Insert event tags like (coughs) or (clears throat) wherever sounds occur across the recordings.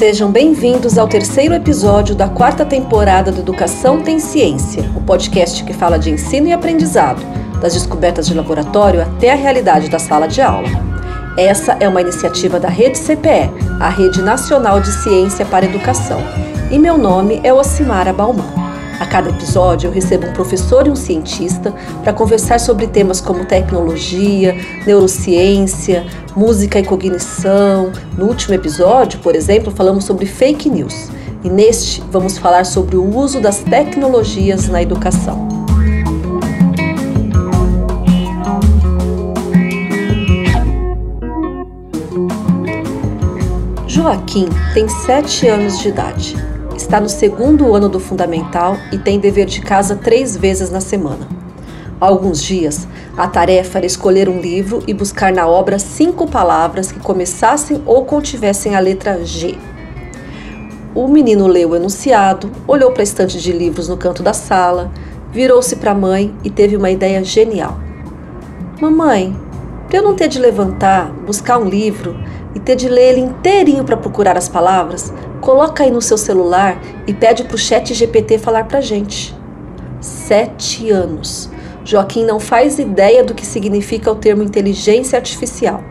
Sejam bem-vindos ao terceiro episódio da quarta temporada do Educação Tem Ciência, o podcast que fala de ensino e aprendizado, das descobertas de laboratório até a realidade da sala de aula. Essa é uma iniciativa da Rede CPE, a Rede Nacional de Ciência para Educação, e meu nome é Ocimara Bauman. A cada episódio, eu recebo um professor e um cientista para conversar sobre temas como tecnologia, neurociência, música e cognição. No último episódio, por exemplo, falamos sobre fake news. E neste, vamos falar sobre o uso das tecnologias na educação. Joaquim tem sete anos de idade está no segundo ano do fundamental e tem dever de casa três vezes na semana. Alguns dias, a tarefa era escolher um livro e buscar na obra cinco palavras que começassem ou contivessem a letra G. O menino leu o enunciado, olhou para a estante de livros no canto da sala, virou-se para a mãe e teve uma ideia genial. Mamãe, para eu não ter de levantar, buscar um livro e ter de ler ele inteirinho para procurar as palavras, Coloca aí no seu celular e pede para o chat GPT falar para gente. Sete anos. Joaquim não faz ideia do que significa o termo inteligência artificial,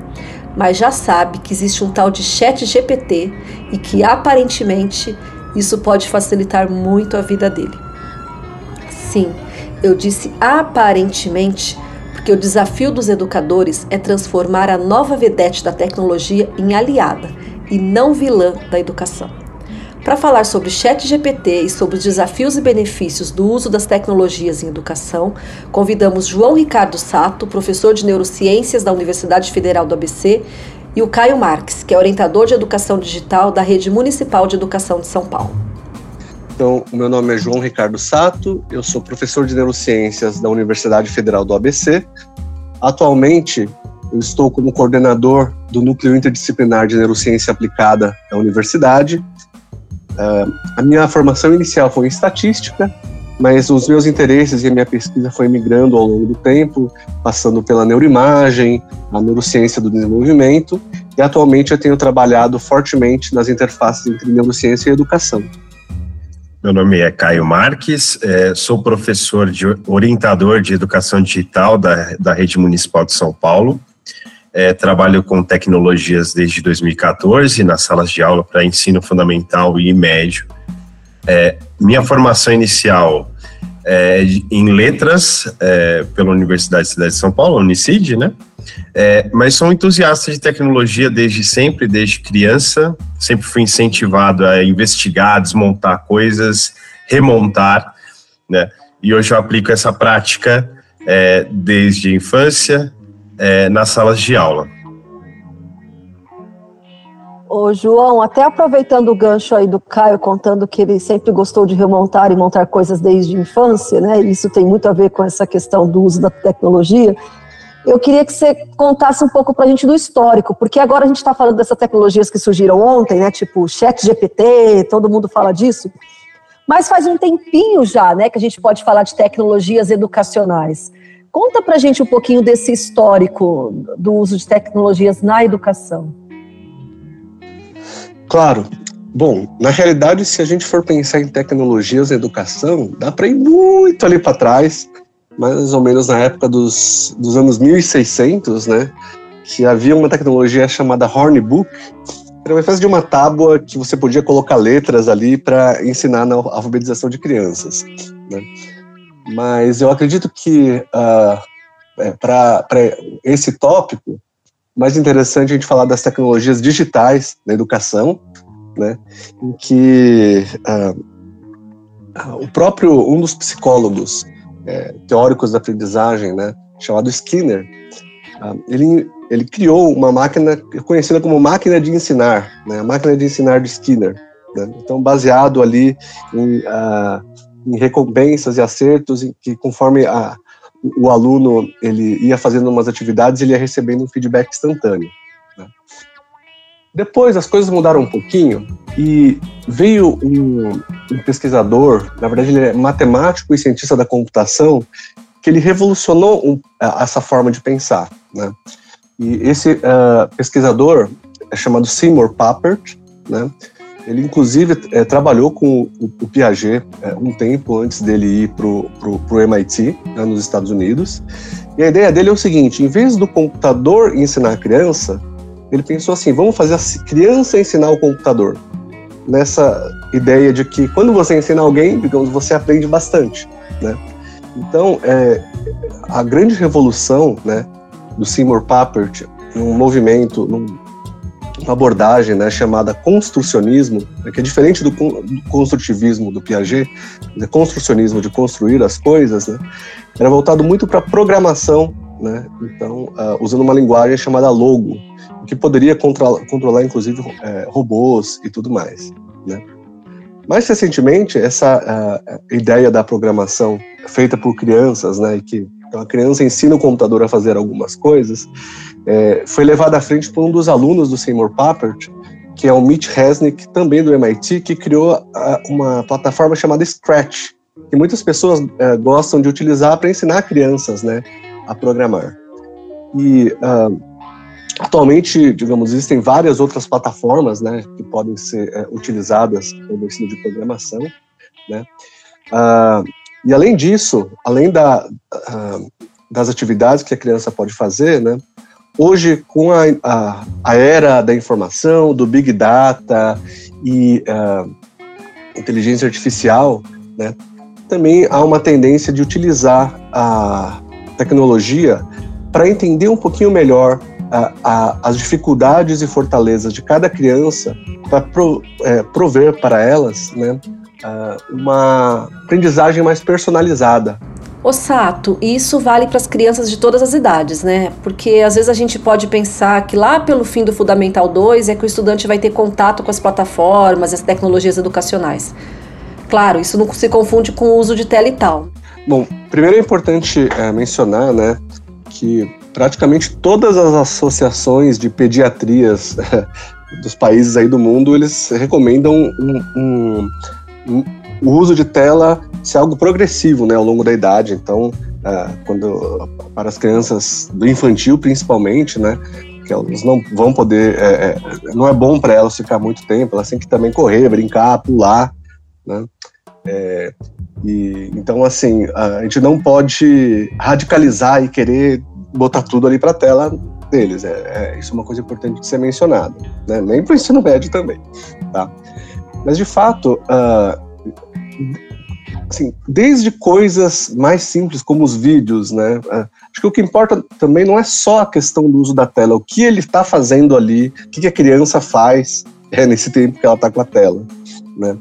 mas já sabe que existe um tal de chat GPT e que aparentemente isso pode facilitar muito a vida dele. Sim, eu disse aparentemente porque o desafio dos educadores é transformar a nova vedete da tecnologia em aliada e não vilã da educação. Para falar sobre Chat GPT e sobre os desafios e benefícios do uso das tecnologias em educação, convidamos João Ricardo Sato, professor de neurociências da Universidade Federal do ABC, e o Caio Marques, que é orientador de educação digital da Rede Municipal de Educação de São Paulo. Então, o meu nome é João Ricardo Sato, eu sou professor de neurociências da Universidade Federal do ABC. Atualmente, eu estou como coordenador do Núcleo Interdisciplinar de Neurociência Aplicada da universidade. Uh, a minha formação inicial foi em estatística, mas os meus interesses e a minha pesquisa foi migrando ao longo do tempo, passando pela neuroimagem, a neurociência do desenvolvimento, e atualmente eu tenho trabalhado fortemente nas interfaces entre neurociência e educação. Meu nome é Caio Marques, é, sou professor de orientador de educação digital da, da Rede Municipal de São Paulo é, trabalho com tecnologias desde 2014 nas salas de aula para ensino fundamental e médio. É, minha formação inicial é em letras é, pela Universidade de Cidade de São Paulo, Unicid, né? É, mas sou entusiasta de tecnologia desde sempre, desde criança. Sempre fui incentivado a investigar, desmontar coisas, remontar, né? E hoje eu aplico essa prática é, desde a infância, é, nas salas de aula. Ô, João, até aproveitando o gancho aí do Caio contando que ele sempre gostou de remontar e montar coisas desde a infância, né? Isso tem muito a ver com essa questão do uso da tecnologia. Eu queria que você contasse um pouco para a gente do histórico, porque agora a gente está falando dessas tecnologias que surgiram ontem, né? Tipo Chat GPT, todo mundo fala disso. Mas faz um tempinho já, né, que a gente pode falar de tecnologias educacionais. Conta para gente um pouquinho desse histórico do uso de tecnologias na educação. Claro. Bom, na realidade, se a gente for pensar em tecnologias na educação, dá para ir muito ali para trás, mais ou menos na época dos, dos anos 1600, né? Que havia uma tecnologia chamada Hornbook, era uma espécie de uma tábua que você podia colocar letras ali para ensinar na alfabetização de crianças. Né? Mas eu acredito que uh, é, para esse tópico, mais interessante a gente falar das tecnologias digitais na educação, né, em que uh, o próprio um dos psicólogos é, teóricos da aprendizagem, né, chamado Skinner, uh, ele ele criou uma máquina conhecida como máquina de ensinar, né, a máquina de ensinar de Skinner. Né, então baseado ali em uh, em recompensas e acertos, em que conforme a, o aluno ele ia fazendo umas atividades, ele ia recebendo um feedback instantâneo. Depois as coisas mudaram um pouquinho e veio um, um, pesquisador, na verdade ele é matemático e cientista da computação, que ele revolucionou um, essa forma de pensar. Né? E esse uh, pesquisador é chamado Seymour Papert, né? Ele, inclusive, é, trabalhou com o, o Piaget é, um tempo antes dele ir para o MIT, né, nos Estados Unidos. E a ideia dele é o seguinte: em vez do computador ensinar a criança, ele pensou assim: vamos fazer a criança ensinar o computador. Nessa ideia de que quando você ensina alguém, digamos, você aprende bastante, né? Então, é, a grande revolução, né, do Seymour Papert, num movimento, num, uma abordagem né, chamada construcionismo, né, que é diferente do, do construtivismo do Piaget, né, construcionismo de construir as coisas, né, era voltado muito para programação, né, então uh, usando uma linguagem chamada logo, que poderia controlar, controlar inclusive é, robôs e tudo mais. Né. Mais recentemente, essa uh, ideia da programação feita por crianças, né, que então, a criança ensina o computador a fazer algumas coisas, é, foi levada à frente por um dos alunos do Seymour Papert, que é o Mitch Resnick, também do MIT, que criou uma plataforma chamada Scratch, que muitas pessoas é, gostam de utilizar para ensinar crianças né, a programar. E uh, atualmente, digamos, existem várias outras plataformas né, que podem ser é, utilizadas no ensino de programação. Né? Uh, e além disso, além da, uh, das atividades que a criança pode fazer, né, hoje com a, a, a era da informação, do big data e inteligência artificial, né, também há uma tendência de utilizar a tecnologia para entender um pouquinho melhor a, a, as dificuldades e fortalezas de cada criança para pro, é, prover para elas né, uma aprendizagem mais personalizada. O Sato, isso vale para as crianças de todas as idades, né? Porque às vezes a gente pode pensar que lá pelo fim do Fundamental 2 é que o estudante vai ter contato com as plataformas, as tecnologias educacionais. Claro, isso não se confunde com o uso de tela e tal. Bom, primeiro é importante é, mencionar, né, que praticamente todas as associações de pediatrias (laughs) dos países aí do mundo, eles recomendam um, um o uso de tela ser algo progressivo né, ao longo da idade. Então, é, quando para as crianças do infantil, principalmente, né, que elas não vão poder, é, é, não é bom para elas ficar muito tempo, elas têm que também correr, brincar, pular, né? É, e, então, assim, a gente não pode radicalizar e querer botar tudo ali para a tela deles. É, é, isso é uma coisa importante de ser mencionada, né? Nem para o ensino médio também, tá? Mas, de fato, uh, assim, desde coisas mais simples como os vídeos, né? Uh, acho que o que importa também não é só a questão do uso da tela, o que ele está fazendo ali, o que, a criança faz é, nesse tempo que ela está com a tela, né?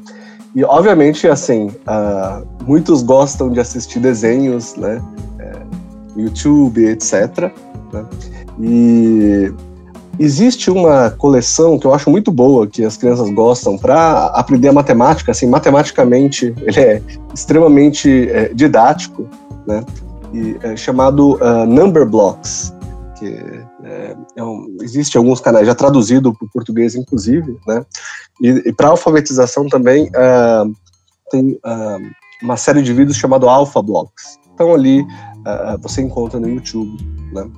E, obviamente, assim, uh, muitos gostam de assistir desenhos, né? É, YouTube, etc. Né? E Existe uma coleção que eu acho muito boa, que as crianças gostam, para aprender a matemática. Assim, matematicamente, (laughs) ele é extremamente é, didático, né? E é chamado uh, Number Blocks, que é, é um, existe alguns canais já traduzido para o português, inclusive, né? E, e para alfabetização também uh, tem uh, uma série de vídeos chamado Alpha Blocks. Então ali você encontra no YouTube, né?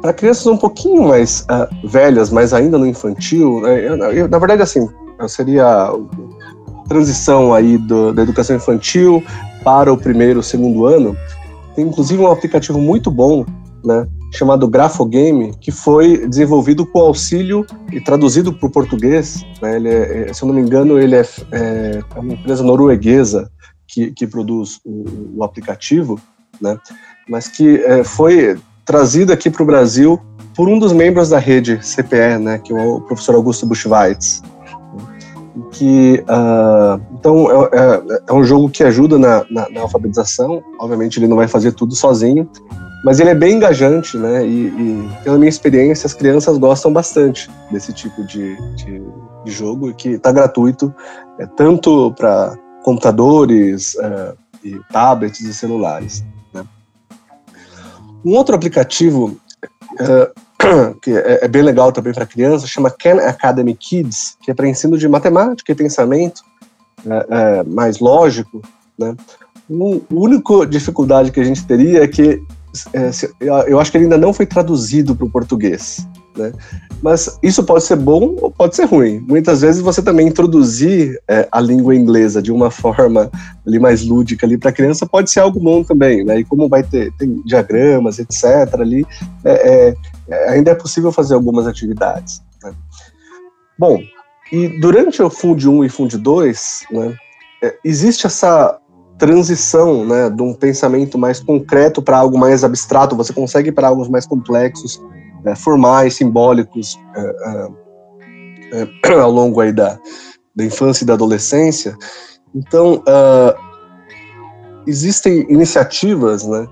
para crianças um pouquinho mais uh, velhas, mas ainda no infantil, né, eu, eu, na verdade, assim, seria transição aí do, da educação infantil para o primeiro, segundo ano, tem inclusive um aplicativo muito bom, né, chamado Grafogame, que foi desenvolvido com auxílio e traduzido para o português. Né, ele é, é, se eu não me engano, ele é, é, é uma empresa norueguesa que, que produz o, o aplicativo, né, mas que é, foi trazido aqui para o Brasil por um dos membros da rede CPE, né, que é o professor Augusto Buchweitz. Que, uh, então, é, é, é, um jogo que ajuda na, na, na, alfabetização. Obviamente, ele não vai fazer tudo sozinho, mas ele é bem engajante, né? E, e pela minha experiência, as crianças gostam bastante desse tipo de, de, de jogo, que está gratuito, é, tanto para computadores, uh, e tablets e celulares. Um outro aplicativo uh, (coughs) que é, é, bem legal também para criança chama Khan Academy Kids, que é para ensino de matemática e pensamento uh, uh, mais lógico. Né? Um, a única dificuldade que a gente teria é que eu acho que ele ainda não foi traduzido para o português. Né? Mas isso pode ser bom ou pode ser ruim. Muitas vezes você também introduzir é, a língua inglesa de uma forma ali mais lúdica ali para a criança pode ser algo bom também, né? E como vai ter diagramas, etc. ali, é, é, ainda é possível fazer algumas atividades. Né? Bom, e durante o Fund 1 e Fund 2, né, é, existe essa transição né, de um pensamento mais concreto para algo mais abstrato, você consegue para algo mais complexos, é, formais, simbólicos, é, é, é ao longo aí da, da infância e da adolescência. Então, uh, existem iniciativas né,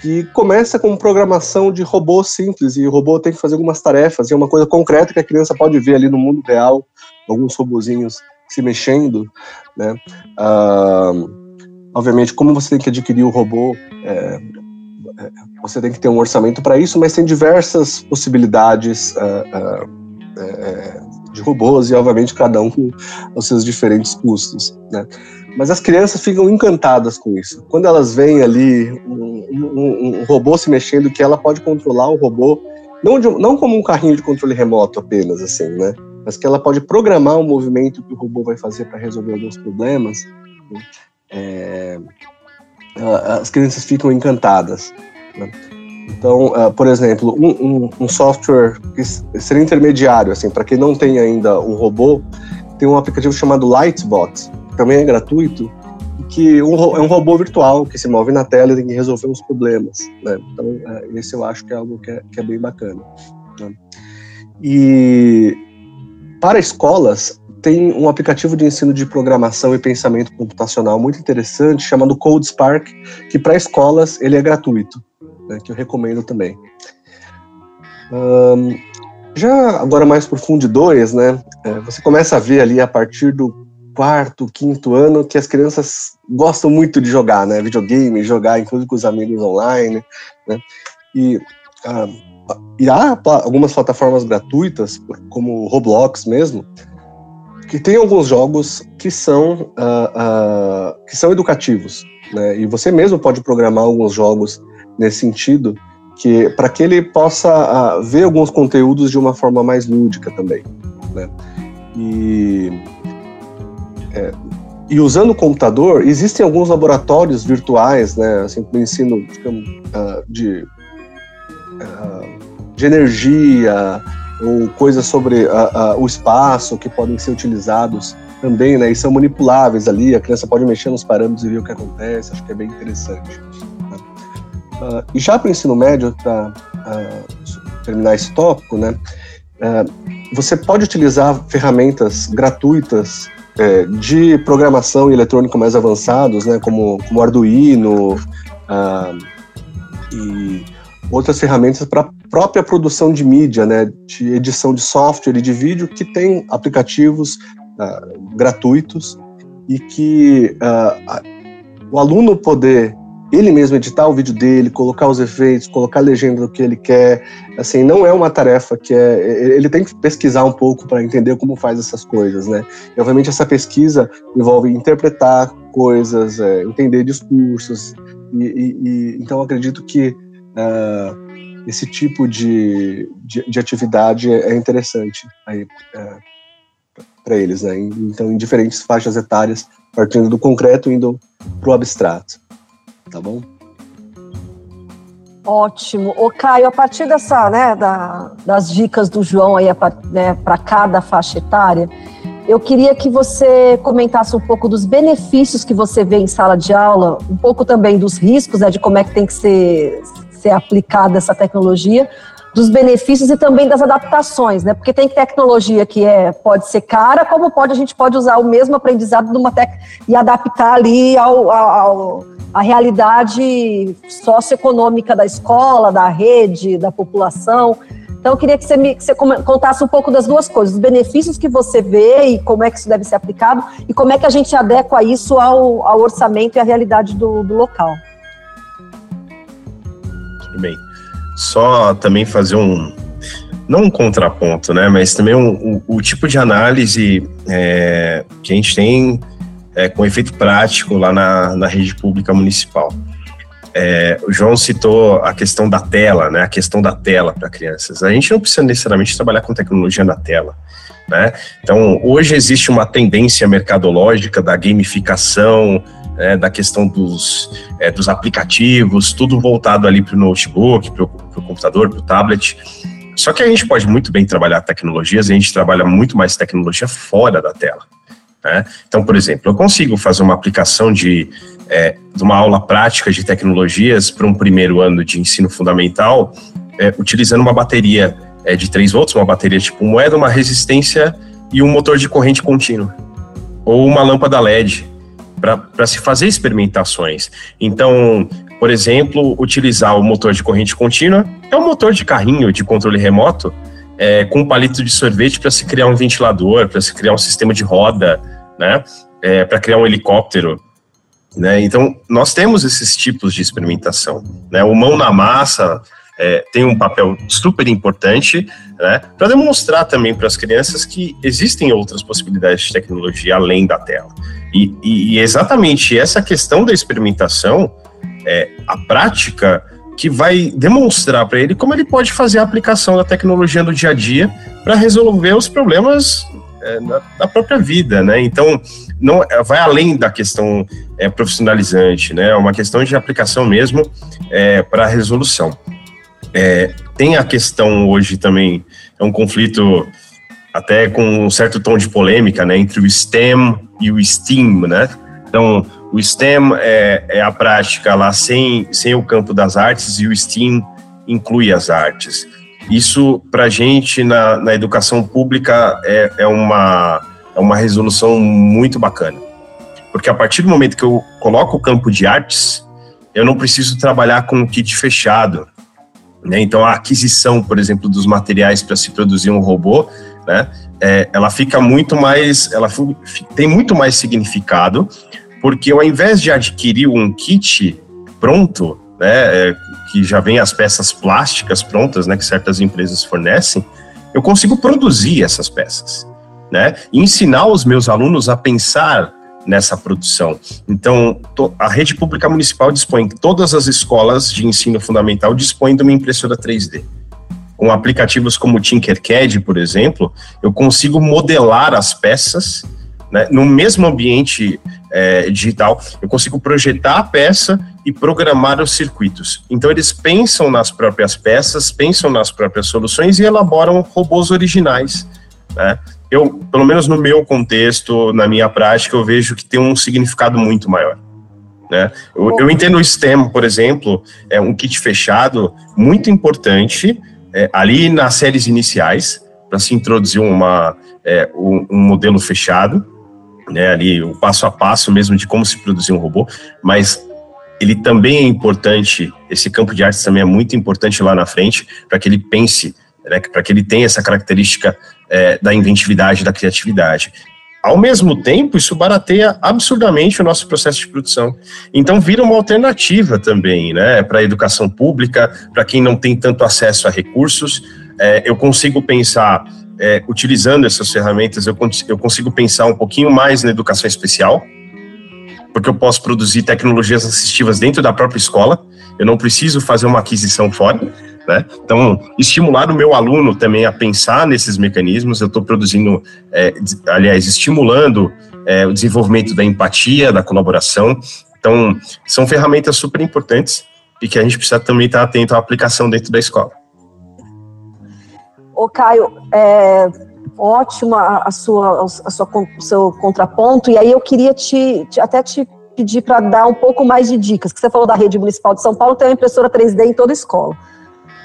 que começa com programação de robô simples, e o robô tem que fazer algumas tarefas, e é uma coisa concreta que a criança pode ver ali no mundo real, alguns robozinhos se mexendo, né? Uh, obviamente, como você tem que adquirir o robô, é, é você tem que ter um orçamento para isso, mas tem diversas possibilidades uh, uh, de robôs, e obviamente cada um com os seus diferentes custos, né? Mas as crianças ficam encantadas com isso. Quando elas veem ali um, um, um robô se mexendo, que ela pode controlar o robô, não, de, não como um carrinho de controle remoto apenas, assim, né? Mas que ela pode programar o movimento que o robô vai fazer para resolver alguns problemas. Né? É, as crianças ficam encantadas. Né? Então, uh, por exemplo, um, um, um, software que seria intermediário, assim, para quem não tem ainda um robô, tem um aplicativo chamado Lightbot, também é gratuito, que um, é um robô virtual que se move na tela e tem que resolver uns problemas. Né? Então, é, esse eu acho que é algo que é, que é bem bacana. Né? E para escolas, tem um aplicativo de ensino de programação e pensamento computacional muito interessante chamado Code Spark, que para escolas ele é gratuito, né, que eu recomendo também. Um, já agora mais para o Fund 2, né, é, você começa a ver ali a partir do quarto, quinto ano, que as crianças gostam muito de jogar, né? Videogame, jogar inclusive com os amigos online, né? E, ah, e há algumas plataformas gratuitas, como Roblox mesmo, que tem alguns jogos que são, uh, uh, que são educativos, né? E você mesmo pode programar alguns jogos nesse sentido, que para que ele possa uh, ver alguns conteúdos de uma forma mais lúdica também, né? E é, e usando o computador, existem alguns laboratórios virtuais, né, assim, ensino digamos, de, de energia ou coisas sobre uh, o espaço que podem ser utilizados também, né, e são manipuláveis ali, a criança pode mexer nos parâmetros e ver o que acontece, acho que é bem interessante. Né. e já para o ensino médio, para terminar esse tópico, né, você pode utilizar ferramentas gratuitas é, de programação e eletrônica mais avançados, né, como, como Arduino ah, e outras ferramentas para própria produção de mídia, né, de edição de software e de vídeo, que tem aplicativos ah, gratuitos e que ah, o aluno poder ele mesmo editar o vídeo dele, colocar os efeitos, colocar a legenda do que ele quer, assim, não é uma tarefa que é. Ele tem que pesquisar um pouco para entender como faz essas coisas, né? E, obviamente, essa pesquisa envolve interpretar coisas, é, entender discursos, e, e, e, então acredito que uh, esse tipo de, de, de, atividade é interessante aí é, para eles, né? Então, em diferentes faixas etárias, partindo do concreto indo para o abstrato tá bom? Ótimo. O Caio, a partir dessa, né, da, das dicas do João aí né, para cada faixa etária, eu queria que você comentasse um pouco dos benefícios que você vê em sala de aula, um pouco também dos riscos, né, de como é que tem que ser, ser aplicada essa tecnologia, dos benefícios e também das adaptações, né? Porque tem tecnologia que é pode ser cara, como pode a gente pode usar o mesmo aprendizado numa tec e adaptar ali ao, ao a realidade socioeconômica da escola, da rede, da população. Então, eu queria que você, me, que você contasse um pouco das duas coisas, os benefícios que você vê e como é que isso deve ser aplicado e como é que a gente adequa isso ao, ao orçamento e à realidade do, do local. Bem. Só também fazer um, não um contraponto, né, mas também um, um, o tipo de análise é, que a gente tem é, com efeito prático lá na, na rede pública municipal. é, o João citou a questão da tela, né? A questão da tela para crianças. A gente não precisa necessariamente trabalhar com tecnologia na tela. Né? Então, hoje existe uma tendência mercadológica da gamificação, né, da questão dos, é, dos aplicativos, tudo voltado ali para o notebook, para o computador, para o tablet. Só que a gente pode muito bem trabalhar tecnologias, a gente trabalha muito mais tecnologia fora da tela. Né? Então, por exemplo, eu consigo fazer uma aplicação de, é, de uma aula prática de tecnologias para um primeiro ano de ensino fundamental, é, utilizando uma bateria é, de 3 volts, uma bateria tipo moeda, uma resistência e um motor de corrente contínua. Ou uma lâmpada LED, para se fazer experimentações. Então, por exemplo, utilizar o motor de corrente contínua é um motor de carrinho de controle remoto é, com um palito de sorvete para se criar um ventilador, para se criar um sistema de roda, né? É, para criar um helicóptero. Né? Então, nós temos esses tipos de experimentação. Né? O mão na massa é, tem um papel super importante né? para demonstrar também para as crianças que existem outras possibilidades de tecnologia além da tela. E, e exatamente essa questão da experimentação, é, a prática que vai demonstrar para ele como ele pode fazer a aplicação da tecnologia no dia a dia para resolver os problemas é, na, na, própria vida, né? Então, não é, vai além da questão é, profissionalizante, né? É uma questão de aplicação mesmo é, para resolução. É, tem a questão hoje também, é um conflito até com um certo tom de polêmica, né? Entre o STEM e o STEAM, né? Então, o STEM é, é, a prática lá sem, sem o campo das artes e o STEAM inclui as artes. Isso, para a gente, na, na educação pública, é, é, uma, é uma resolução muito bacana. Porque a partir do momento que eu coloco o campo de artes, eu não preciso trabalhar com um kit fechado. Né? Então, a aquisição, por exemplo, dos materiais para se produzir um robô, né? É, ela fica muito mais, ela tem muito mais significado porque ao invés de adquirir um kit pronto, né, é, que já vem as peças plásticas prontas, né, que certas empresas fornecem, eu consigo produzir essas peças, né, e ensinar os meus alunos a pensar nessa produção. Então, a rede pública municipal dispõe, todas as escolas de ensino fundamental dispõem de uma impressora 3D. Com aplicativos como Tinkercad, por exemplo, eu consigo modelar as peças né, no mesmo ambiente é, digital, eu consigo projetar a peça e programar os circuitos. Então, eles pensam nas próprias peças, pensam nas próprias soluções e elaboram robôs originais. Né? Eu, pelo menos no meu contexto, na minha prática, eu vejo que tem um significado muito maior. Né? Eu, eu entendo o STEM, por exemplo, é um kit fechado muito importante é, ali nas séries iniciais para se introduzir uma, é, um, um modelo fechado né, ali o passo a passo mesmo de como se produzir um robô, mas ele também é importante, esse campo de artes também é muito importante lá na frente, para que ele pense, né, para que ele tenha essa característica é, da inventividade, da criatividade. Ao mesmo tempo, isso barateia absurdamente o nosso processo de produção. Então, vira uma alternativa também, né, para a educação pública, para quem não tem tanto acesso a recursos. É, eu consigo pensar é, utilizando essas ferramentas, eu, eu consigo pensar um pouquinho mais na educação especial, porque eu posso produzir tecnologias assistivas dentro da própria escola, eu não preciso fazer uma aquisição fora. Né? Então, estimular o meu aluno também a pensar nesses mecanismos, eu estou produzindo, é, aliás, estimulando é, o desenvolvimento da empatia, da colaboração. Então, são ferramentas super importantes e que a gente precisa também estar atento à aplicação dentro da escola. Ô, Caio, é ótima a sua, a sua, o seu contraponto, e aí eu queria te, te até te pedir para dar um pouco mais de dicas, que você falou da rede municipal de São Paulo, tem uma impressora 3D em toda escola.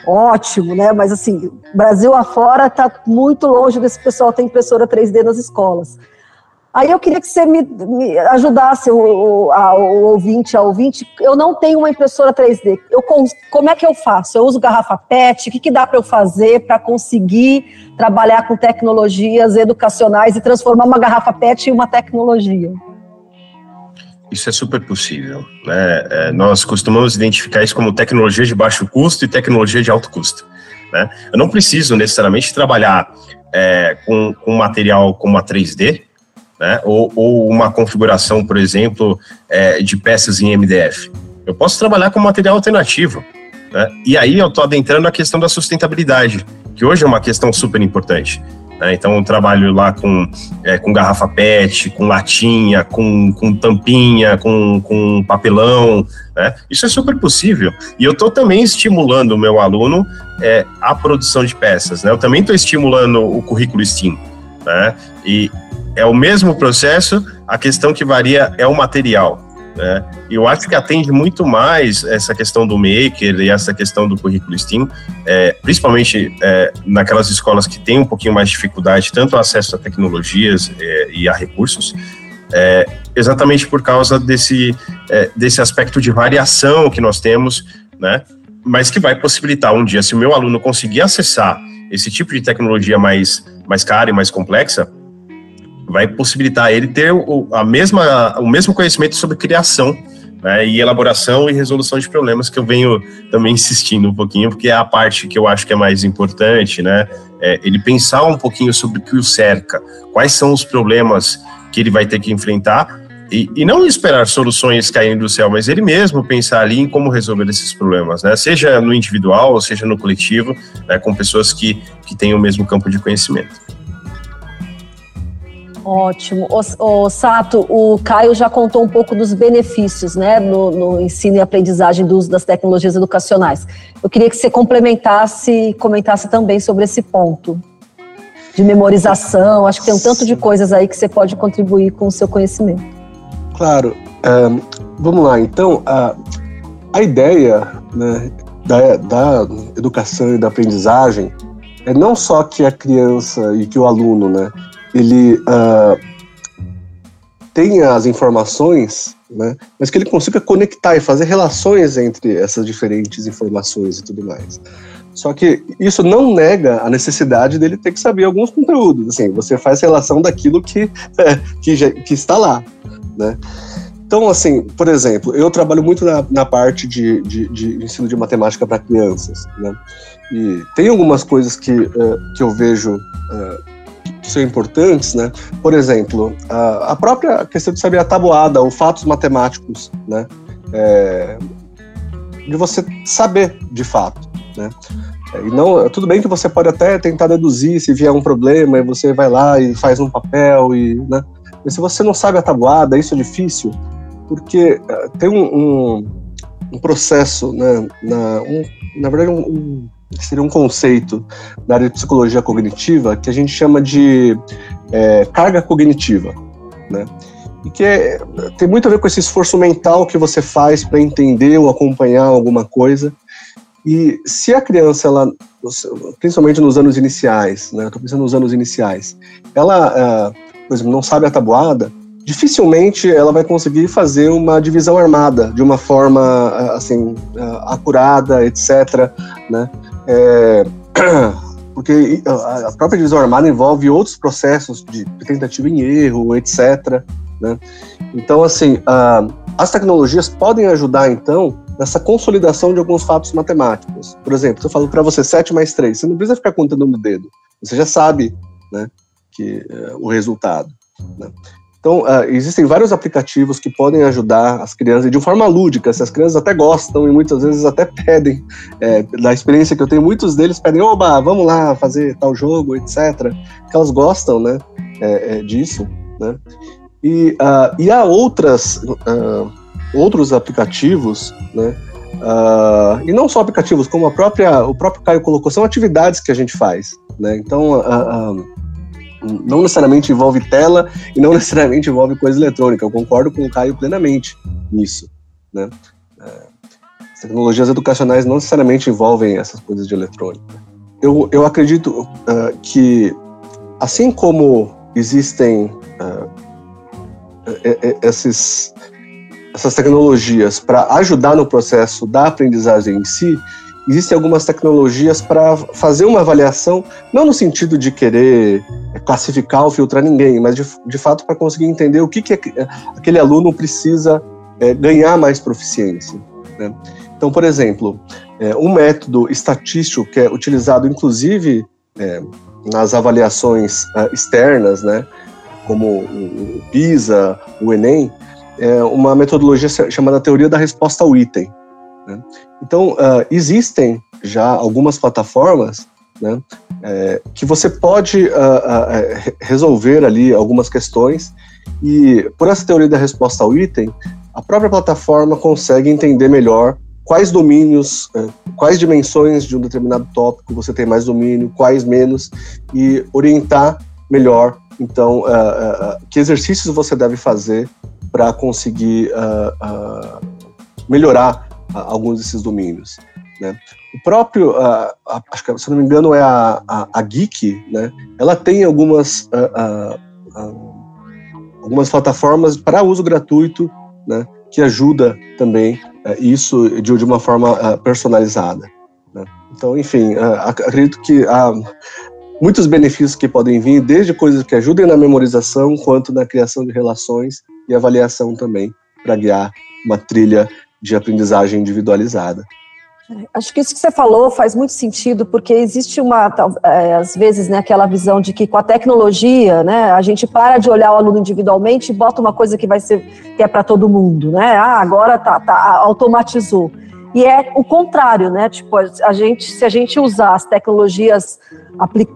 Ótimo, né? Mas assim, Brasil afora está muito longe desse pessoal ter impressora 3D nas escolas. Aí eu queria que você me, me ajudasse o, a, o, ouvinte, a ouvinte. Eu não tenho uma impressora 3D. Eu, como é que eu faço? Eu uso garrafa PET? O que, que dá para eu fazer para conseguir trabalhar com tecnologias educacionais e transformar uma garrafa PET em uma tecnologia? Isso é super possível. Né? É, nós costumamos identificar isso como tecnologia de baixo custo e tecnologia de alto custo. Né? Eu não preciso necessariamente trabalhar é, com, com material como a 3D, né? ou, ou uma configuração, por exemplo, é, de peças em MDF. Eu posso trabalhar com material alternativo. Né? E aí eu estou adentrando a questão da sustentabilidade, que hoje é uma questão super importante. Né? Então, eu trabalho lá com, é, com garrafa PET, com latinha, com, com tampinha, com, com papelão. Né? Isso é super possível. E eu estou também estimulando o meu aluno é, a produção de peças. Né? Eu também estou estimulando o currículo STEAM. Né? E é o mesmo processo, a questão que varia é o material. Né? Eu acho que atende muito mais essa questão do maker e essa questão do currículo STEAM, é, principalmente é, naquelas escolas que têm um pouquinho mais de dificuldade, tanto acesso a tecnologias é, e a recursos, é, exatamente por causa desse, é, desse aspecto de variação que nós temos, né? mas que vai possibilitar um dia, se o meu aluno conseguir acessar esse tipo de tecnologia mais, mais cara e mais complexa, vai possibilitar ele ter o, a mesma, o mesmo conhecimento sobre criação né, e elaboração e resolução de problemas que eu venho também insistindo um pouquinho, porque é a parte que eu acho que é mais importante, né? É ele pensar um pouquinho sobre o que o cerca, quais são os problemas que ele vai ter que enfrentar e, e, não esperar soluções caindo do céu, mas ele mesmo pensar ali em como resolver esses problemas, né? Seja no individual, seja no coletivo, né, com pessoas que, que têm o mesmo campo de conhecimento. Ótimo. O, o, Sato, o Caio já contou um pouco dos benefícios né, no, no, ensino e aprendizagem do uso das tecnologias educacionais. Eu queria que você complementasse e comentasse também sobre esse ponto de memorização. Acho que tem um tanto de coisas aí que você pode contribuir com o seu conhecimento. Claro. Um, vamos lá, então. A, a ideia né, da, da educação e da aprendizagem é não só que a criança e que o aluno, né, ele uh, tenha as informações, né, mas que ele consiga conectar e fazer relações entre essas diferentes informações e tudo mais. Só que isso não nega a necessidade dele ter que saber alguns conteúdos. Assim, você faz relação daquilo que, é, que, já, que está lá, né? Então, assim, por exemplo, eu trabalho muito na, na parte de, de, de, ensino de matemática para crianças, né? E tem algumas coisas que, uh, que eu vejo uh, são importantes, né? Por exemplo, a, própria questão de saber a tabuada, os fatos matemáticos, né? É, de você saber de fato, né? É, e não, tudo bem que você pode até tentar deduzir se vier um problema e você vai lá e faz um papel e, né? Mas se você não sabe a tabuada, isso é difícil, porque uh, tem um, um, um, processo, né? Na, um, na verdade, um, seria um conceito da área de psicologia cognitiva que a gente chama de é, carga cognitiva, né? E que é, tem muito a ver com esse esforço mental que você faz para entender ou acompanhar alguma coisa. E se a criança, ela, principalmente nos anos iniciais, né? Estou pensando nos anos iniciais, ela, uh, por exemplo, não sabe a tabuada, dificilmente ela vai conseguir fazer uma divisão armada de uma forma assim acurada, etc. Né? É, (clears throat) porque a própria divisão armada envolve outros processos de tentativa em erro, etc. Né? Então, assim, as tecnologias podem ajudar, então, nessa consolidação de alguns fatos matemáticos. Por exemplo, se eu falo para você 7 mais 3, você não precisa ficar contando no dedo, você já sabe né, que, uh, o resultado. Né? Então, uh, existem vários aplicativos que podem ajudar as crianças de forma lúdica, se as crianças até gostam e muitas vezes até pedem. É, da experiência que eu tenho, muitos deles pedem, oba, vamos lá fazer tal jogo, etc. Que elas gostam, né, é, é, disso, né. E, uh, e há outras, uh, outros aplicativos, né, e não só aplicativos, como a própria, o próprio Caio colocou, são atividades que a gente faz, né. Então, não necessariamente envolve tela e não (laughs) necessariamente envolve coisa eletrônica. Eu concordo com o Caio plenamente nisso. Né? É, as tecnologias educacionais não necessariamente envolvem essas coisas de eletrônica. Eu, eu acredito uh, que, assim como existem uh, esses, essas tecnologias para ajudar no processo da aprendizagem em si, existem algumas tecnologias para fazer uma avaliação, não no sentido de querer classificar ou filtrar ninguém, mas de, de fato para conseguir entender o que, que aquele aluno precisa é, ganhar mais proficiência. Né? Então, por exemplo, é, um método estatístico que é utilizado inclusive é, nas avaliações uh, externas, né, como o PISA, o Enem, é uma metodologia chamada teoria da resposta ao item. Né? Então, uh, existem já algumas plataformas né, é, que você pode uh, uh, resolver ali algumas questões e, por essa teoria da resposta ao item, a própria plataforma consegue entender melhor quais domínios, uh, quais dimensões de um determinado tópico você tem mais domínio, quais menos, e orientar melhor, então, que exercícios você deve fazer para conseguir melhorar alguns desses domínios. Né? O próprio, uh, acho que se não me engano é a, a, a Geek, né? Ela tem algumas algumas plataformas para uso gratuito, né? Que ajuda também eh, isso de, de uma forma personalizada. Né? Então, enfim, acredito que há muitos benefícios que podem vir, desde coisas que ajudem na memorização, quanto na criação de relações e avaliação também, para guiar uma trilha de aprendizagem individualizada. Acho que isso que você falou faz muito sentido, porque existe uma, é, às vezes, né, aquela visão de que com a tecnologia, né, a gente para de olhar o aluno individualmente e bota uma coisa que vai ser que é para todo mundo, né? Ah, agora tá, tá, automatizou. E é o contrário, né? Tipo, a gente, se a gente usar as tecnologias,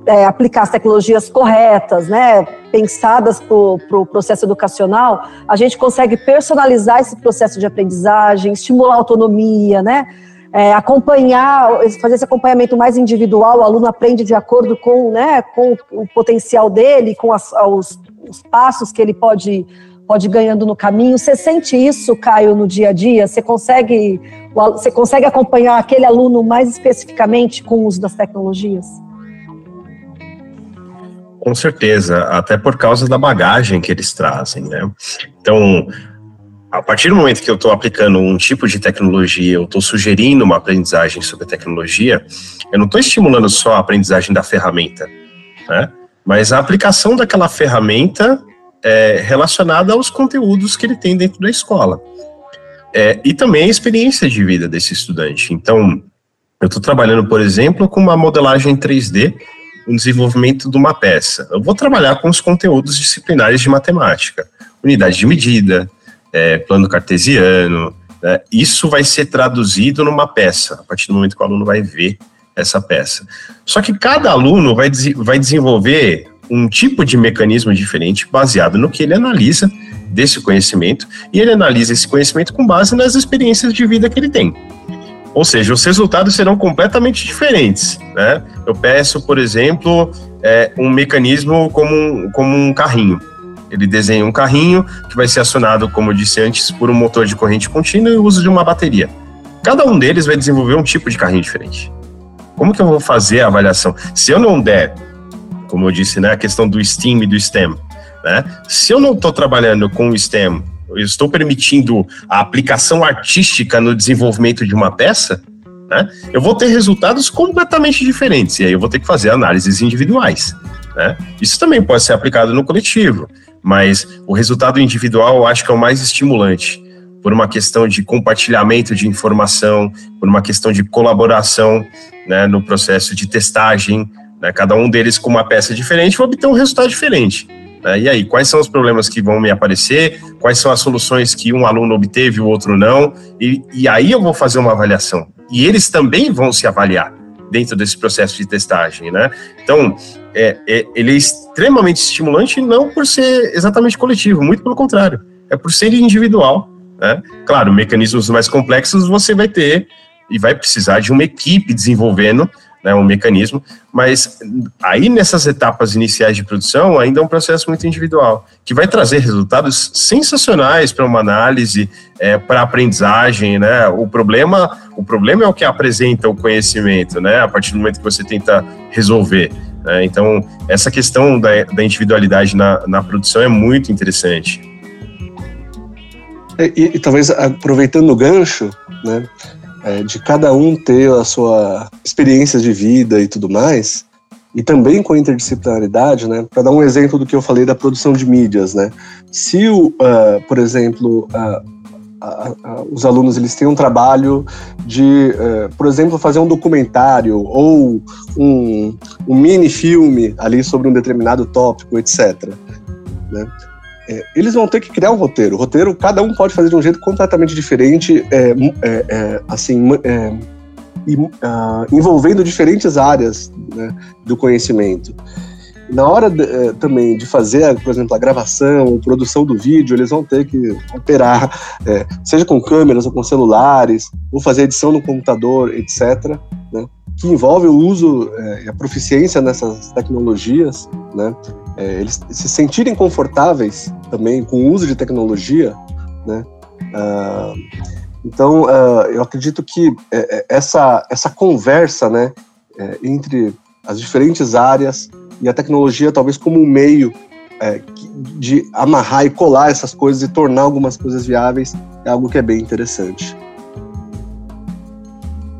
é, aplicar as tecnologias corretas, né, pensadas para o pro processo educacional, a gente consegue personalizar esse processo de aprendizagem, estimular a autonomia, né? é, acompanhar, fazer esse acompanhamento mais individual, o aluno aprende de acordo com, né, com o potencial dele, com as, os, os passos que ele pode pode ir ganhando no caminho. Você sente isso, Caio, no dia a dia? Você consegue, você consegue acompanhar aquele aluno mais especificamente com o uso das tecnologias? Com certeza, até por causa da bagagem que eles trazem, né? Então, a partir do momento que eu estou aplicando um tipo de tecnologia, eu estou sugerindo uma aprendizagem sobre tecnologia, eu não estou estimulando só a aprendizagem da ferramenta, né? mas a aplicação daquela ferramenta é, relacionada aos conteúdos que ele tem dentro da escola. É, e também a experiência de vida desse estudante. Então, eu estou trabalhando, por exemplo, com uma modelagem 3D, o desenvolvimento de uma peça. Eu vou trabalhar com os conteúdos disciplinares de matemática, unidade de medida, é, plano cartesiano. Né? Isso vai ser traduzido numa peça, a partir do momento que o aluno vai ver essa peça. Só que cada aluno vai, vai desenvolver um tipo de mecanismo diferente baseado no que ele analisa desse conhecimento e ele analisa esse conhecimento com base nas experiências de vida que ele tem. Ou seja, os resultados serão completamente diferentes. Né? Eu peço, por exemplo, é, um mecanismo como um, como um carrinho. Ele desenha um carrinho que vai ser acionado, como eu disse antes, por um motor de corrente contínua e o uso de uma bateria. Cada um deles vai desenvolver um tipo de carrinho diferente. Como que eu vou fazer a avaliação? Se eu não der, como eu disse, né, a questão do STEAM e do STEM, né? Se eu não estou trabalhando com o STEM, eu estou permitindo a aplicação artística no desenvolvimento de uma peça, né? Eu vou ter resultados completamente diferentes e aí eu vou ter que fazer análises individuais. Né? Isso também pode ser aplicado no coletivo, mas o resultado individual eu acho que é o mais estimulante, por uma questão de compartilhamento de informação, por uma questão de colaboração né, no processo de testagem, né, cada um deles com uma peça diferente vai obter um resultado diferente. Né? E aí, quais são os problemas que vão me aparecer? Quais são as soluções que um aluno obteve o outro não? E, e aí eu vou fazer uma avaliação. E eles também vão se avaliar dentro desse processo de testagem, né? Então, é, é, ele é extremamente estimulante não por ser exatamente coletivo, muito pelo contrário, é por ser individual, né? Claro, mecanismos mais complexos você vai ter e vai precisar de uma equipe desenvolvendo né, um mecanismo, mas aí nessas etapas iniciais de produção ainda é um processo muito individual, que vai trazer resultados sensacionais para uma análise, é, para aprendizagem, né? O problema, o problema é o que apresenta o conhecimento, né? A partir do momento que você tenta resolver. Né? Então, essa questão da, da individualidade na, na produção é muito interessante. E, e, talvez aproveitando o gancho, né? É, de cada um ter a sua experiência de vida e tudo mais, e também com a interdisciplinaridade, né? Para dar um exemplo do que eu falei da produção de mídias, né? Se, uh, por exemplo, uh, os alunos eles têm um trabalho de, eh, por exemplo, fazer um documentário ou um, um mini filme ali sobre um determinado tópico, etc. é, eles vão ter que criar um roteiro. O roteiro, cada um pode fazer de um jeito completamente diferente, é, é, é assim, é, uh, envolvendo diferentes áreas né, do conhecimento. Na hora de, eh, também de fazer, por exemplo, a gravação, a produção do vídeo, eles vão ter que operar, seja com câmeras ou com celulares, ou fazer edição no computador, etc., né, que envolve o uso eh, e a proficiência nessas tecnologias, né, eles se sentirem confortáveis também com o uso de tecnologia, né, uh, então, uh, eu acredito que essa, essa conversa né, entre as diferentes áreas e a tecnologia talvez como um meio é, de amarrar e colar essas coisas e tornar algumas coisas viáveis é algo que é bem interessante.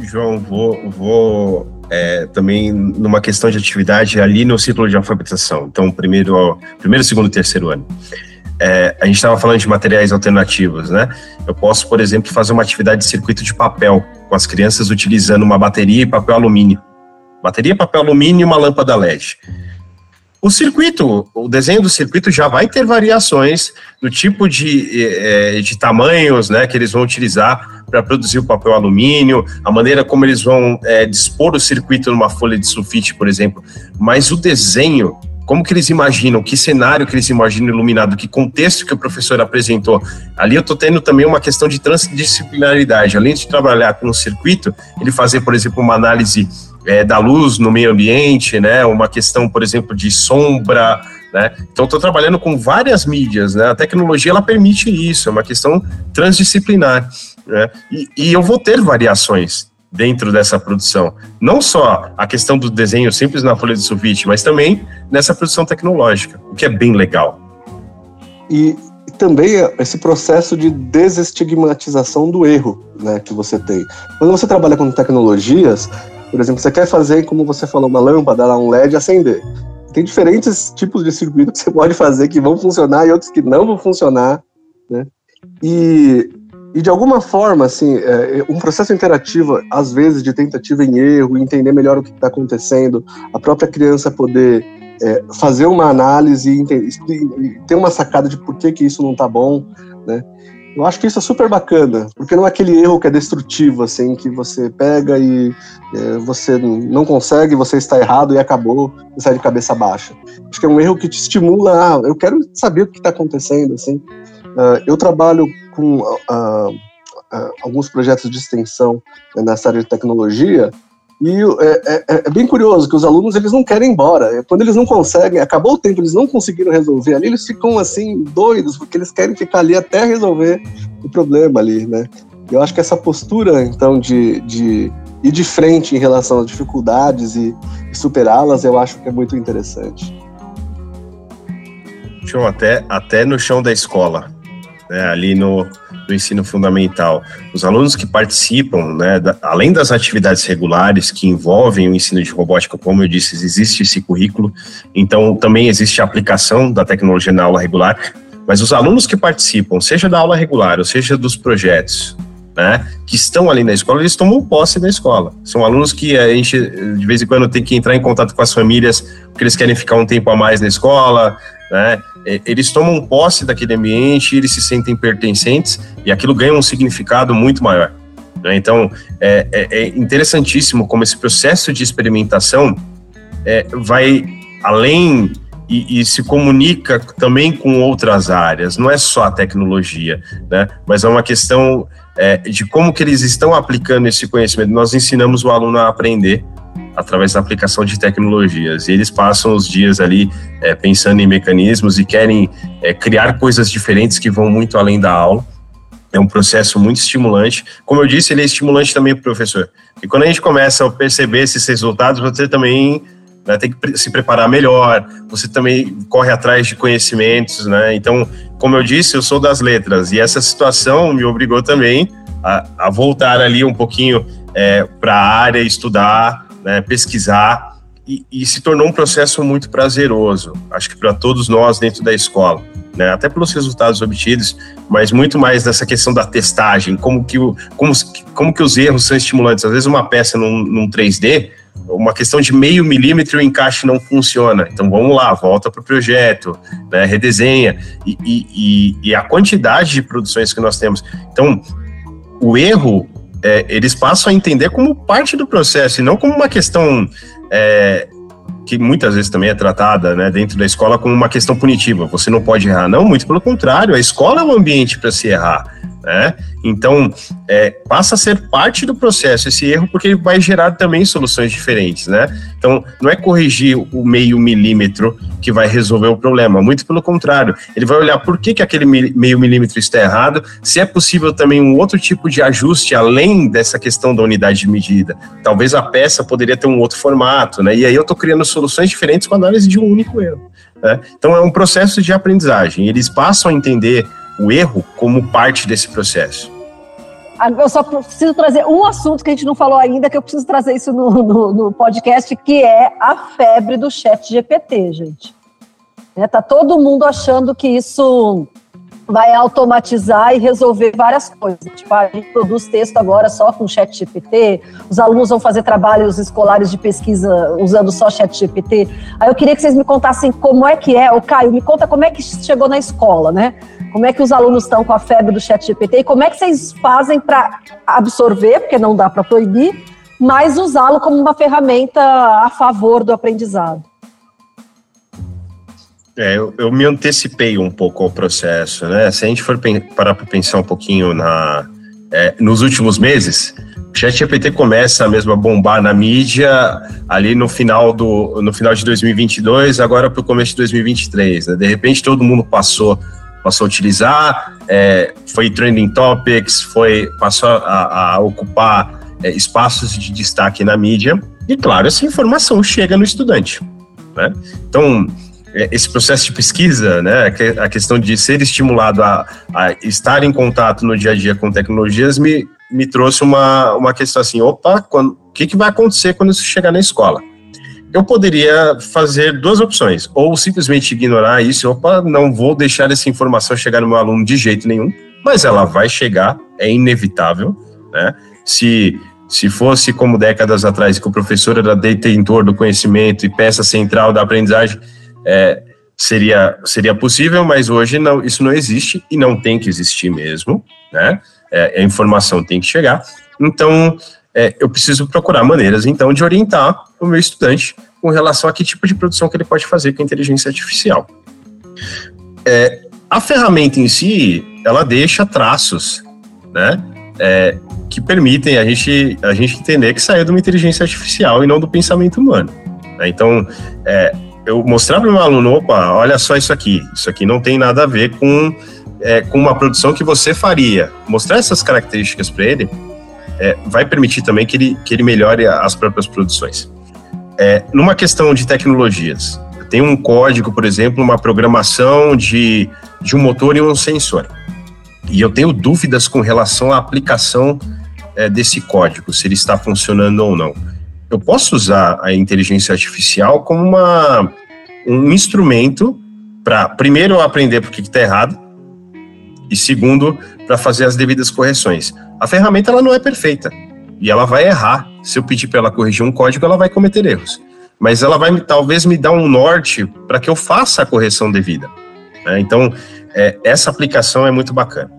João, vou, vou é, também numa questão de atividade ali no ciclo de alfabetização. Então, primeiro, primeiro segundo terceiro ano. É, a gente estava falando de materiais alternativos, né? Eu posso, por exemplo, fazer uma atividade de circuito de papel com as crianças utilizando uma bateria e papel alumínio. Bateria, papel alumínio e uma lâmpada LED. O circuito, o desenho do circuito já vai ter variações no tipo de, é, de tamanhos né, que eles vão utilizar para produzir o papel alumínio, a maneira como eles vão é, dispor o circuito numa folha de sulfite, por exemplo. Mas o desenho, como que eles imaginam, que cenário que eles imaginam iluminado, que contexto que o professor apresentou. Ali eu estou tendo também uma questão de transdisciplinaridade. Além de trabalhar com o circuito, ele fazer, por exemplo, uma análise é, da luz no meio ambiente, né? Uma questão, por exemplo, de sombra, né? Então, estou trabalhando com várias mídias, né? A tecnologia ela permite isso, é uma questão transdisciplinar, né? E, e eu vou ter variações dentro dessa produção, não só a questão do desenho simples na folha de sulfite, mas também nessa produção tecnológica, o que é bem legal. E também esse processo de desestigmatização do erro, né, que você tem. Quando você trabalha com tecnologias, por exemplo, você quer fazer, como você falou, uma lâmpada, um LED acender. Tem diferentes tipos de circuito que você pode fazer que vão funcionar e outros que não vão funcionar, né? E, e de alguma forma, assim, é, um processo interativo, às vezes de tentativa em erro, entender melhor o que está acontecendo, a própria criança poder é, fazer uma análise e, ter uma sacada de por que, que isso não está bom, né? Eu acho que isso é super bacana, porque não é aquele erro que é destrutivo, assim, que você pega e é, você não consegue, você está errado e acabou, e sai de cabeça baixa. Acho que é um erro que te estimula, ah, eu quero saber o que está acontecendo, assim. Uh, eu trabalho com uh, uh, alguns projetos de extensão né, nessa área de tecnologia, e é, é, é, bem curioso que os alunos eles não querem ir embora. Quando eles não conseguem, acabou o tempo, eles não conseguiram resolver ali, eles ficam assim doidos porque eles querem ficar ali até resolver o problema ali, né? Eu acho que essa postura então de, de ir de frente em relação às dificuldades e, e superá-las, eu acho que é muito interessante. Até até no chão da escola, né? Ali no do ensino fundamental. Os alunos que participam, né, da, além das atividades regulares que envolvem o ensino de robótica, como eu disse, existe esse currículo, então também existe a aplicação da tecnologia na aula regular, mas os alunos que participam, seja da aula regular ou seja dos projetos, né, que estão ali na escola, eles tomam posse da escola. São alunos que a gente, de vez em quando, tem que entrar em contato com as famílias, porque eles querem ficar um tempo a mais na escola, né? Eles tomam posse daquele ambiente, eles se sentem pertencentes e aquilo ganha um significado muito maior. Né? Então, é, é, é, interessantíssimo como esse processo de experimentação é, vai além e, e, se comunica também com outras áreas. Não é só a tecnologia, né? Mas é uma questão é, de como que eles estão aplicando esse conhecimento. Nós ensinamos o aluno a aprender através da aplicação de tecnologias. E eles passam os dias ali é, pensando em mecanismos e querem é, criar coisas diferentes que vão muito além da aula. É um processo muito estimulante. Como eu disse, ele é estimulante também para o professor. E quando a gente começa a perceber esses resultados, você também né, tem que se preparar melhor, você também corre atrás de conhecimentos, né? Então, como eu disse, eu sou das letras e essa situação me obrigou também a, a voltar ali um pouquinho é, para a área, estudar, né, pesquisar, e, e, se tornou um processo muito prazeroso, acho que para todos nós dentro da escola, né, até pelos resultados obtidos, mas muito mais nessa questão da testagem, como que, o, como, como que os erros são estimulantes. Às vezes uma peça num, num 3D, uma questão de meio milímetro o encaixe não funciona. Então vamos lá, volta para o projeto, né, redesenha. E, e, e, a quantidade de produções que nós temos. Então, o erro, é, eles passam a entender como parte do processo e não como uma questão. É, que muitas vezes também é tratada né, dentro da escola como uma questão punitiva. Você não pode errar, não, muito pelo contrário, a escola é o ambiente para se errar. Né? Então, é, passa a ser parte do processo esse erro, porque ele vai gerar também soluções diferentes, né? Então, não é corrigir o meio milímetro que vai resolver o problema, muito pelo contrário, ele vai olhar por que, que aquele meio milímetro está errado, se é possível também um outro tipo de ajuste além dessa questão da unidade de medida. Talvez a peça poderia ter um outro formato, né? E aí eu estou criando soluções diferentes com análise de um único erro. Né? Então, é um processo de aprendizagem. Eles passam a entender o erro como parte desse processo. Eu só preciso trazer um assunto que a gente não falou ainda, que eu preciso trazer isso no, no, no podcast, que é a febre do chat GPT, gente. É, tá todo mundo achando que isso vai automatizar e resolver várias coisas. Tipo, a gente produz texto agora só com chat GPT, os alunos vão fazer trabalhos escolares de pesquisa usando só chat GPT. Aí eu queria que vocês me contassem como é que é, o Caio, me conta como é que chegou na escola, né? Como é que os alunos estão com a febre do chat GPT e como é que vocês fazem para absorver, porque não dá para proibir, mas usá-lo como uma ferramenta a favor do aprendizado? É, eu, eu, me antecipei um pouco ao processo, né? Se a gente for parar para pensar um pouquinho na, é, nos últimos meses, o ChatGPT começa mesmo a bombar na mídia ali no final do no final de 2022, agora para o começo de 2023. Né? De repente todo mundo passou passou a utilizar, é, foi trending topics, foi, passou a, a ocupar é, espaços de destaque na mídia, e claro, essa informação chega no estudante. Né? Então, esse processo de pesquisa, né, a questão de ser estimulado a, a, estar em contato no dia a dia com tecnologias, me, me trouxe uma, uma questão assim: opa, o que, que vai acontecer quando isso chegar na escola? eu poderia fazer duas opções, ou simplesmente ignorar isso, opa, não vou deixar essa informação chegar no meu aluno de jeito nenhum, mas ela vai chegar, é inevitável, né? Se se fosse como décadas atrás, que o professor era detentor do conhecimento e peça central da aprendizagem, é, seria, seria possível, mas hoje não, isso não existe e não tem que existir mesmo, né? É, a informação tem que chegar. Então, é, eu preciso procurar maneiras, então, de orientar o meu estudante com relação a que tipo de produção que ele pode fazer com a inteligência artificial. É, a ferramenta em si, ela deixa traços, né, é, que permitem a gente, a gente entender que saiu de uma inteligência artificial e não do pensamento humano. Né? Então, é, eu mostrar para o meu aluno, opa, olha só isso aqui, isso aqui não tem nada a ver com, é, com uma produção que você faria. Mostrar essas características para ele, é, vai permitir também que ele, que ele melhore as próprias produções. É, numa questão de tecnologias, tem um código, por exemplo, uma programação de, de um motor e um sensor. E eu tenho dúvidas com relação à aplicação é, desse código, se ele está funcionando ou não. Eu posso usar a inteligência artificial como uma, um instrumento para, primeiro, aprender por que está errado, e segundo, para fazer as devidas correções. A ferramenta ela não é perfeita e ela vai errar. Se eu pedir para ela corrigir um código, ela vai cometer erros. Mas ela vai talvez me dar um norte para que eu faça a correção devida. Né? Então, é, essa aplicação é muito bacana.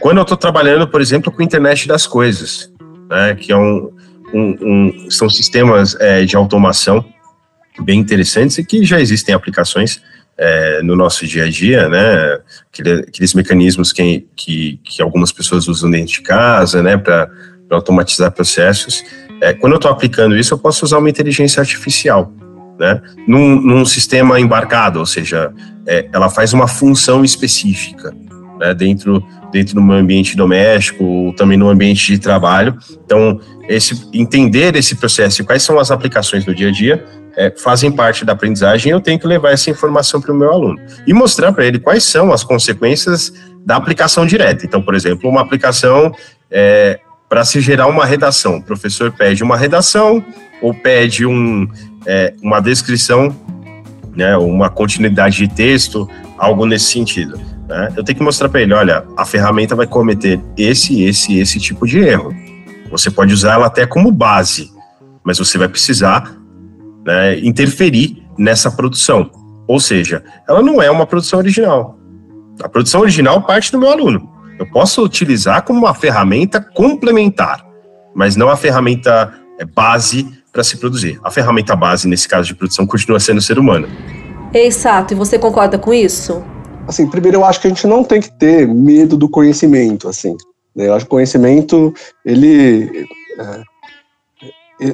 Quando eu estou trabalhando, por exemplo, com a internet das coisas, né, que é um, um, um são sistemas é, de automação bem interessantes e que já existem aplicações é, no nosso dia a dia, né? Aqueles mecanismos que, que, que algumas pessoas usam dentro de casa, né? Para automatizar processos. É, quando eu estou aplicando isso, eu posso usar uma inteligência artificial, né? Num, num sistema embarcado, ou seja, é, ela faz uma função específica, né? Dentro dentro do meu ambiente doméstico, ou também no ambiente de trabalho. Então, esse entender esse processo e quais são as aplicações no dia a dia é, fazem parte da aprendizagem, eu tenho que levar essa informação para o meu aluno e mostrar para ele quais são as consequências da aplicação direta. Então, por exemplo, uma aplicação é, para se gerar uma redação. O professor pede uma redação ou pede um, é, uma descrição, né, uma continuidade de texto, algo nesse sentido. Né? Eu tenho que mostrar para ele, olha, a ferramenta vai cometer esse, esse, esse tipo de erro. Você pode usar ela até como base, mas você vai precisar né, interferir nessa produção. Ou seja, ela não é uma produção original. A produção original parte do meu aluno. Eu posso utilizar como uma ferramenta complementar, mas não a ferramenta é, base para se produzir. A ferramenta base, nesse caso de produção, continua sendo o ser humano. Exato, e você concorda com isso? Assim, primeiro eu acho que a gente não tem que ter medo do conhecimento, assim. Né? Eu acho que o conhecimento, ele... É,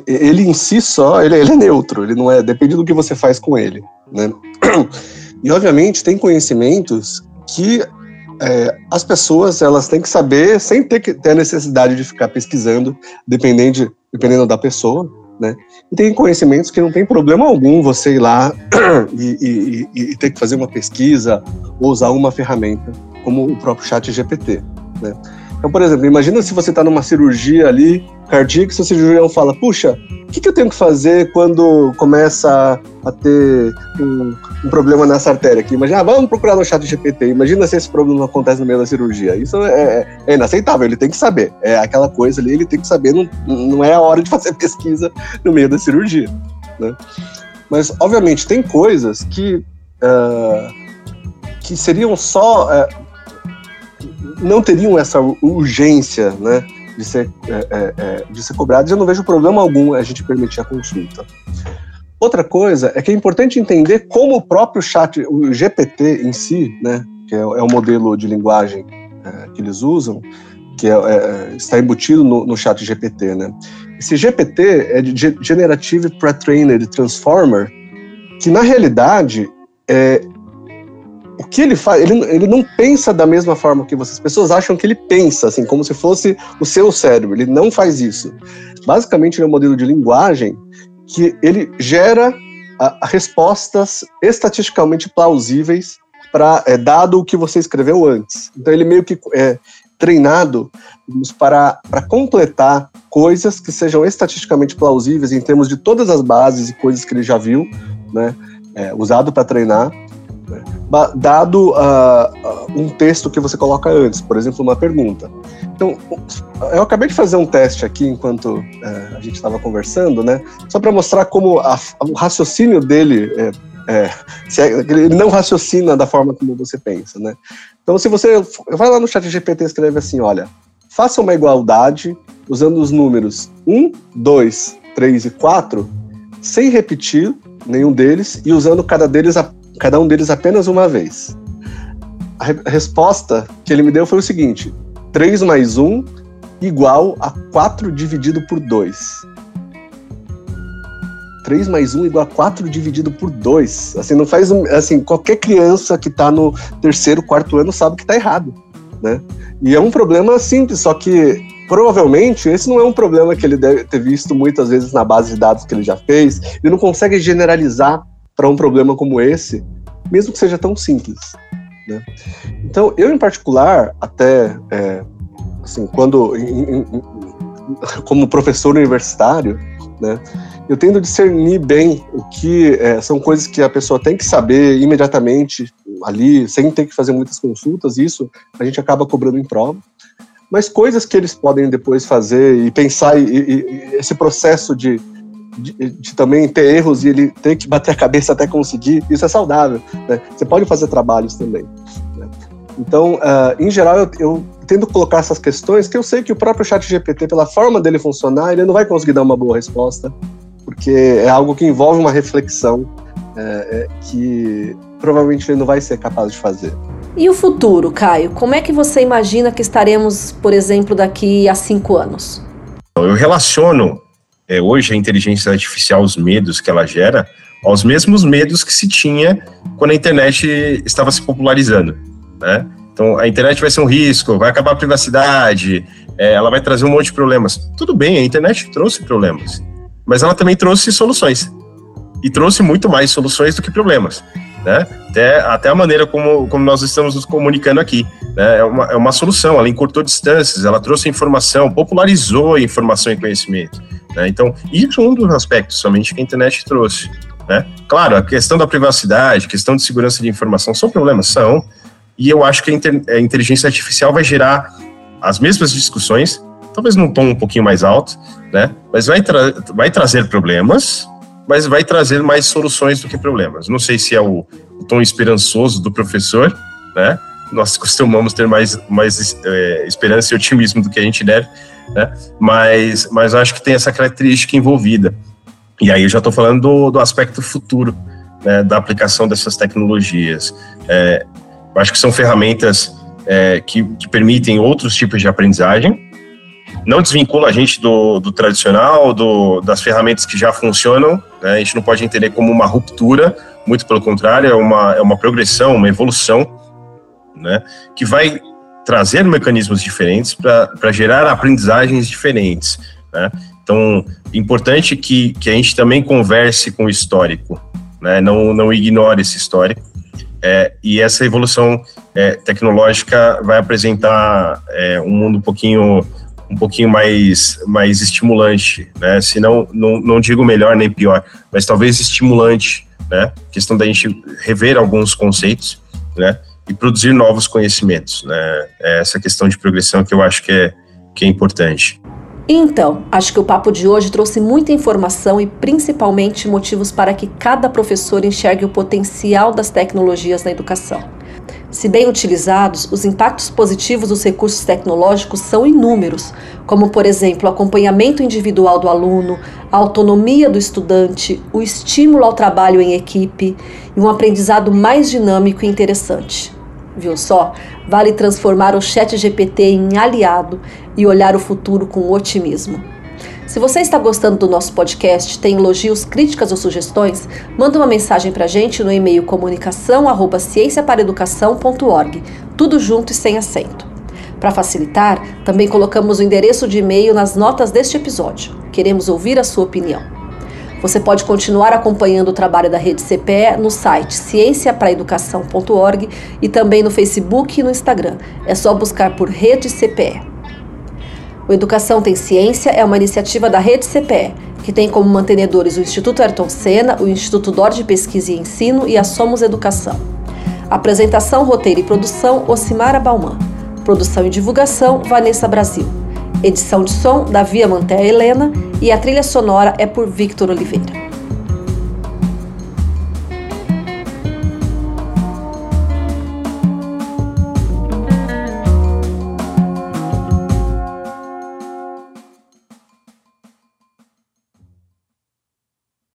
ele em si só, ele, ele, é neutro, ele não é, depende do que você faz com ele, né? E obviamente tem conhecimentos que é, as pessoas elas têm que saber sem ter que ter a necessidade de ficar pesquisando, dependendo, dependendo da pessoa, né? E tem conhecimentos que não tem problema algum você ir lá (clears throat) e, e, e ter que fazer uma pesquisa ou usar uma ferramenta como o próprio Chat GPT, né? Então, por exemplo, imagina se você está numa cirurgia ali cardíaca, se o cirurgião fala, puxa, o que, que, eu tenho que fazer quando começa a ter um, um problema nessa artéria aqui? Imagina, ah, vamos procurar no chat GPT. Imagina se esse problema acontece no meio da cirurgia. Isso é, é, é, inaceitável, ele tem que saber. É aquela coisa ali, ele tem que saber, não, não é a hora de (laughs) fazer pesquisa no meio da cirurgia. Né? Mas, obviamente, tem coisas que, uh, que seriam só... Uh, não teriam essa urgência, né, de ser, é, é, é, de ser cobrados, eu não vejo problema algum a gente permitir a consulta. Outra coisa é que é importante entender como o próprio chat, o GPT em si, né, que é, é o modelo de linguagem é, que eles usam, que é, está embutido no, no chat GPT, né? Esse GPT é de Generative Pre-Trained Transformer, que na realidade é, o que ele faz, ele, ele não pensa da mesma forma que vocês. As pessoas acham que ele pensa, assim, como se fosse o seu cérebro. Ele não faz isso. Basicamente, ele é um modelo de linguagem que ele gera a, a respostas estatisticamente plausíveis para é, dado o que você escreveu antes. Então, ele meio que é treinado para, para completar coisas que sejam estatisticamente plausíveis em termos de todas as bases e coisas que ele já viu, né, é, usado para treinar dado uh, um texto que você coloca antes, por exemplo, uma pergunta. Então, eu acabei de fazer um teste aqui enquanto uh, a gente estava conversando, né? Só para mostrar como a, o raciocínio dele é, é, é, ele não raciocina da forma como você pensa, né? Então, se você vai lá no chat GPT e escreve assim, olha, faça uma igualdade usando os números 1, 2, 3 e 4, sem repetir nenhum deles e usando cada deles a cada um deles apenas uma vez. A, re resposta que ele me deu foi o seguinte: 3 mais 1 igual a 4 dividido por 2. 3 mais 1 igual a 4 dividido por 2. Assim, não faz. Assim, qualquer criança que está no terceiro, quarto ano sabe que está errado. Né? E é um problema simples, só que provavelmente esse não é um problema que ele deve ter visto muitas vezes na base de dados que ele já fez. Ele não consegue generalizar para um problema como esse, mesmo que seja tão simples. Né? Então, eu em particular, até é, assim, quando em, em, como professor universitário, né, eu tendo discernir bem o que é, são coisas que a pessoa tem que saber imediatamente ali, sem ter que fazer muitas consultas, isso a gente acaba cobrando em prova. Mas coisas que eles podem depois fazer e pensar, e, e, e esse processo de de, de, também ter erros e ele ter que bater a cabeça até conseguir, isso é saudável. Né? Você pode fazer trabalhos também. Né? Então, uh, em geral, eu, eu tento colocar essas questões que eu sei que o próprio chat GPT, pela forma dele funcionar, ele não vai conseguir dar uma boa resposta, porque é algo que envolve uma reflexão é, é, que provavelmente ele não vai ser capaz de fazer. E o futuro, Caio? Como é que você imagina que estaremos, por exemplo, daqui a cinco anos? Eu relaciono é, hoje a inteligência artificial, os medos que ela gera, aos mesmos medos que se tinha quando a internet estava se popularizando, né? Então, a internet vai ser um risco, vai acabar a privacidade, é, ela vai trazer um monte de problemas. Tudo bem, a internet trouxe problemas, mas ela também trouxe soluções. E trouxe muito mais soluções do que problemas. Né? Até, até a maneira como, como nós estamos nos comunicando aqui. Né? É, uma, é uma solução, ela encurtou distâncias, ela trouxe informação, popularizou informação e conhecimento. Né? Então, isso é um dos aspectos somente que a internet trouxe. Né? Claro, a questão da privacidade, questão de segurança de informação são problemas, são, e eu acho que a, inteligência artificial vai gerar as mesmas discussões talvez num tom um pouquinho mais alto, né? Mas vai, tra vai trazer problemas, mas vai trazer mais soluções do que problemas. Não sei se é o, o tom esperançoso do professor, né? Nós costumamos ter mais, mais é, esperança e otimismo do que a gente deve, né? Mas, mas acho que tem essa característica envolvida. E aí eu já estou falando do, do aspecto futuro né, da aplicação dessas tecnologias. É, acho que são ferramentas é, que, que, permitem outros tipos de aprendizagem. Não desvincula a gente do, do tradicional, do, das ferramentas que já funcionam. Né, a gente não pode entender como uma ruptura, muito pelo contrário, é uma, é uma progressão, uma evolução, né, que vai trazer mecanismos diferentes para gerar aprendizagens diferentes. Né? Então, importante que, que a gente também converse com o histórico, né? não, não ignore esse histórico. É, e essa evolução é, tecnológica vai apresentar é, um mundo um pouquinho um pouquinho mais, mais estimulante, né? Se não, não, não digo melhor nem pior, mas talvez estimulante, né? Questão da gente rever alguns conceitos, né? E produzir novos conhecimentos, né? É essa questão de progressão que eu acho que é, que é importante. Então, acho que o papo de hoje trouxe muita informação e principalmente motivos para que cada professor enxergue o potencial das tecnologias na educação. Se bem utilizados, os impactos positivos dos recursos tecnológicos são inúmeros, como, por exemplo, o acompanhamento individual do aluno, a autonomia do estudante, o estímulo ao trabalho em equipe e um aprendizado mais dinâmico e interessante. Viu só? Vale transformar o Chat GPT em aliado e olhar o futuro com otimismo. Se você está gostando do nosso podcast, tem elogios, críticas ou sugestões, manda uma mensagem para a gente no e-mail comunicação@cienciaparaeducação.org, tudo junto e sem acento. Para facilitar, também colocamos o endereço de e-mail nas notas deste episódio. Queremos ouvir a sua opinião. Você pode continuar acompanhando o trabalho da Rede CPE no site cienciapraeducação.org e também no Facebook e no Instagram. É só buscar por Rede CPE. O Educação Tem Ciência é uma iniciativa da Rede CPE, que tem como mantenedores o Instituto Ayrton Senna, o Instituto DOR de Pesquisa e Ensino e a Somos Educação. Apresentação, roteiro e produção, Ocimara Bauman. Produção e divulgação, Vanessa Brasil. Edição de som, Davi Manté Helena e a trilha sonora é por Victor Oliveira.